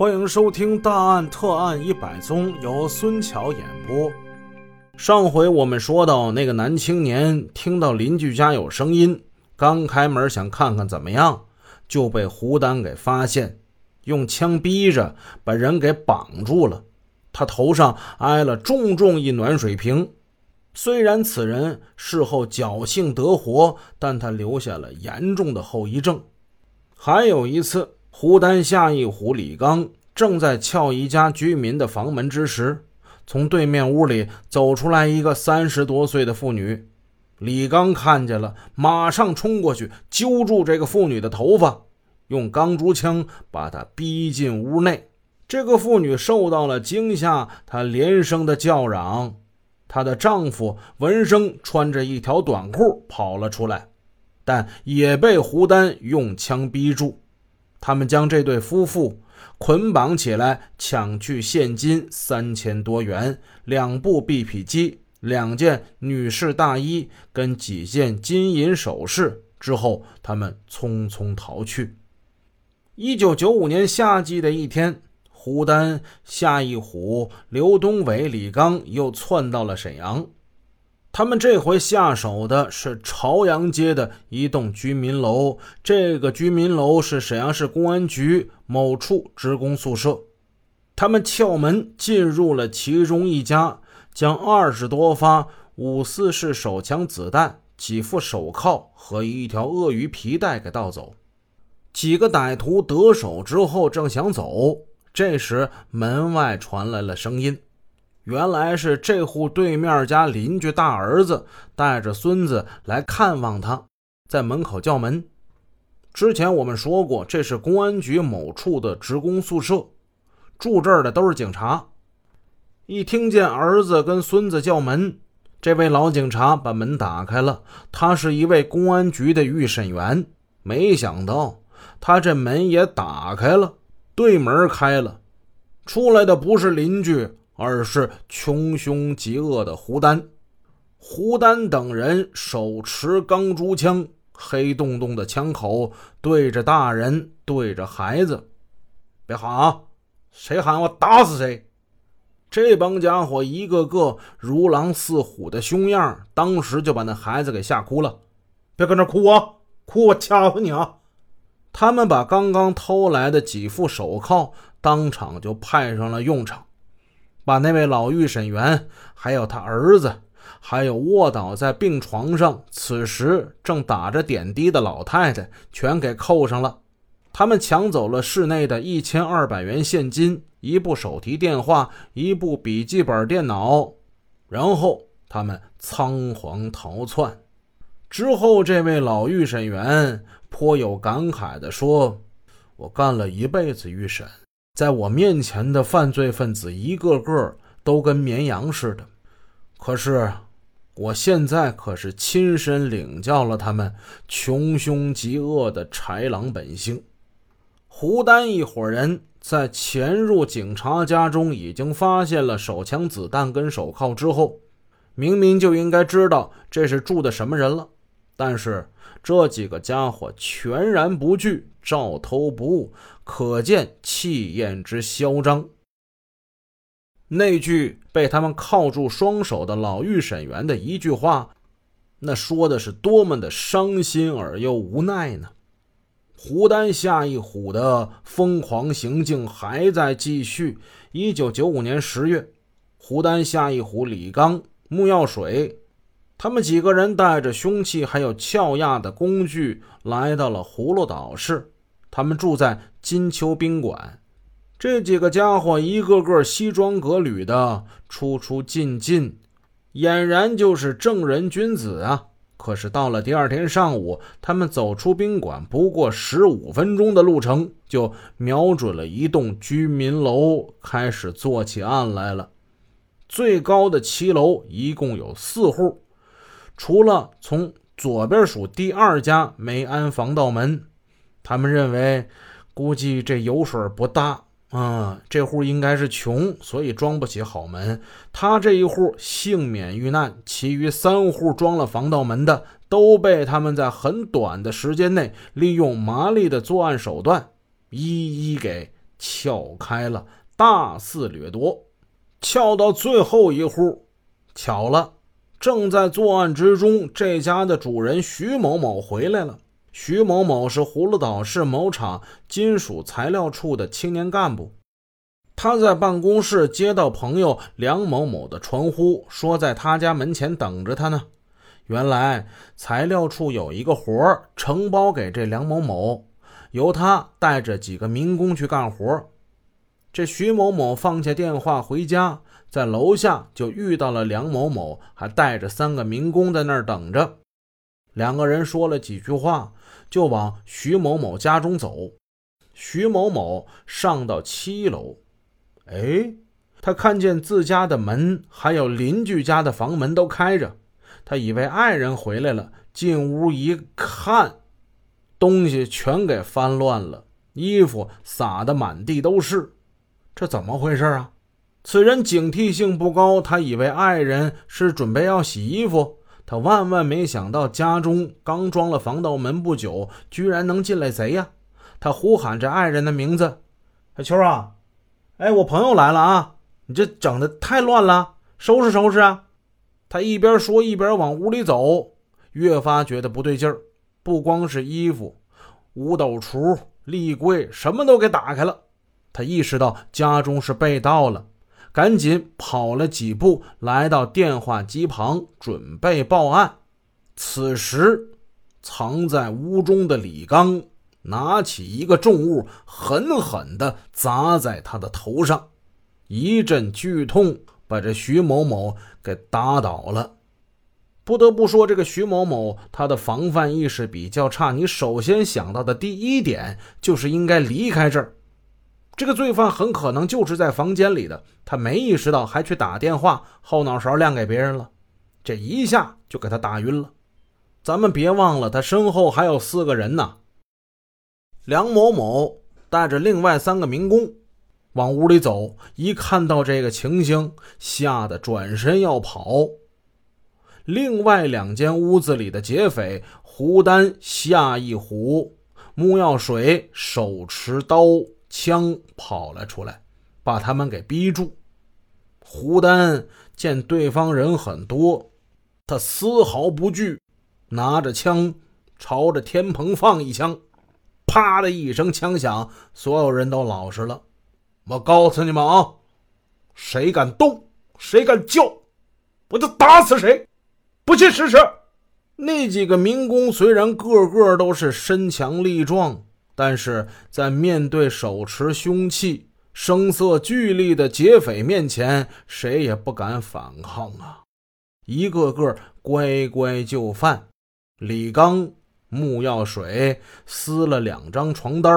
欢迎收听《大案特案一百宗》，由孙桥演播。上回我们说到，那个男青年听到邻居家有声音，刚开门想看看怎么样，就被胡丹给发现，用枪逼着把人给绑住了。他头上挨了重重一暖水瓶。虽然此人事后侥幸得活，但他留下了严重的后遗症。还有一次。胡丹、夏一虎、李刚正在撬一家居民的房门之时，从对面屋里走出来一个三十多岁的妇女。李刚看见了，马上冲过去揪住这个妇女的头发，用钢珠枪把她逼进屋内。这个妇女受到了惊吓，她连声的叫嚷。她的丈夫闻声穿着一条短裤跑了出来，但也被胡丹用枪逼住。他们将这对夫妇捆绑起来，抢去现金三千多元、两部 BP 机、两件女士大衣跟几件金银首饰之后，他们匆匆逃去。一九九五年夏季的一天，胡丹、夏一虎、刘东伟、李刚又窜到了沈阳。他们这回下手的是朝阳街的一栋居民楼，这个居民楼是沈阳市公安局某处职工宿舍。他们撬门进入了其中一家，将二十多发五四式手枪子弹、几副手铐和一条鳄鱼皮带给盗走。几个歹徒得手之后，正想走，这时门外传来了声音。原来是这户对面家邻居大儿子带着孙子来看望他，在门口叫门。之前我们说过，这是公安局某处的职工宿舍，住这儿的都是警察。一听见儿子跟孙子叫门，这位老警察把门打开了。他是一位公安局的预审员，没想到他这门也打开了，对门开了，出来的不是邻居。而是穷凶极恶的胡丹，胡丹等人手持钢珠枪，黑洞洞的枪口对着大人，对着孩子。别喊啊！谁喊我打死谁！这帮家伙一个个如狼似虎的凶样，当时就把那孩子给吓哭了。别搁那哭啊！哭我掐死你啊！他们把刚刚偷来的几副手铐当场就派上了用场。把那位老预审员，还有他儿子，还有卧倒在病床上，此时正打着点滴的老太太，全给扣上了。他们抢走了室内的一千二百元现金、一部手提电话、一部笔记本电脑，然后他们仓皇逃窜。之后，这位老预审员颇有感慨地说：“我干了一辈子预审。”在我面前的犯罪分子一个个都跟绵羊似的，可是我现在可是亲身领教了他们穷凶极恶的豺狼本性。胡丹一伙人在潜入警察家中，已经发现了手枪、子弹跟手铐之后，明明就应该知道这是住的什么人了，但是。这几个家伙全然不惧，照偷不误，可见气焰之嚣张。那句被他们铐住双手的老预审员的一句话，那说的是多么的伤心而又无奈呢？胡丹、夏一虎的疯狂行径还在继续。一九九五年十月，胡丹、夏一虎、李刚、穆耀水。他们几个人带着凶器，还有撬压的工具，来到了葫芦岛市。他们住在金秋宾馆。这几个家伙一个个西装革履的，出出进进，俨然就是正人君子啊！可是到了第二天上午，他们走出宾馆不过十五分钟的路程，就瞄准了一栋居民楼，开始做起案来了。最高的七楼一共有四户。除了从左边数第二家没安防盗门，他们认为估计这油水不大啊，这户应该是穷，所以装不起好门。他这一户幸免遇难，其余三户装了防盗门的都被他们在很短的时间内利用麻利的作案手段一一给撬开了，大肆掠夺。撬到最后一户，巧了，正在作案之中，这家的主人徐某某回来了。徐某某是葫芦岛市某厂金属材料处的青年干部。他在办公室接到朋友梁某某的传呼，说在他家门前等着他呢。原来材料处有一个活儿承包给这梁某某，由他带着几个民工去干活。这徐某某放下电话回家，在楼下就遇到了梁某某，还带着三个民工在那儿等着。两个人说了几句话，就往徐某某家中走。徐某某上到七楼。哎，他看见自家的门还有邻居家的房门都开着，他以为爱人回来了，进屋一看，东西全给翻乱了，衣服撒得满地都是，这怎么回事啊？此人警惕性不高，他以为爱人是准备要洗衣服，他万万没想到家中刚装了防盗门不久，居然能进来贼呀！他呼喊着爱人的名字：“小秋啊！”哎，我朋友来了啊！你这整的太乱了，收拾收拾啊！他一边说一边往屋里走，越发觉得不对劲儿。不光是衣服，五斗橱、立柜什么都给打开了。他意识到家中是被盗了，赶紧跑了几步，来到电话机旁准备报案。此时，藏在屋中的李刚。拿起一个重物，狠狠地砸在他的头上，一阵剧痛把这徐某某给打倒了。不得不说，这个徐某某他的防范意识比较差。你首先想到的第一点就是应该离开这儿。这个罪犯很可能就是在房间里的，他没意识到，还去打电话，后脑勺亮给别人了，这一下就给他打晕了。咱们别忘了，他身后还有四个人呢。梁某某带着另外三个民工往屋里走，一看到这个情形，吓得转身要跑。另外两间屋子里的劫匪胡丹、夏一虎、穆耀水手持刀枪跑了出来，把他们给逼住。胡丹见对方人很多，他丝毫不惧，拿着枪朝着天棚放一枪。啪的一声枪响，所有人都老实了。我告诉你们啊，谁敢动，谁敢叫，我就打死谁！不信试试。那几个民工虽然个个都是身强力壮，但是在面对手持凶器、声色俱厉的劫匪面前，谁也不敢反抗啊！一个个乖乖就范。李刚。木药水撕了两张床单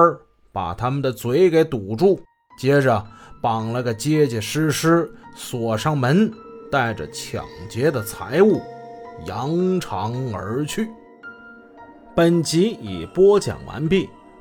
把他们的嘴给堵住，接着绑了个结结实实，锁上门，带着抢劫的财物扬长而去。本集已播讲完毕。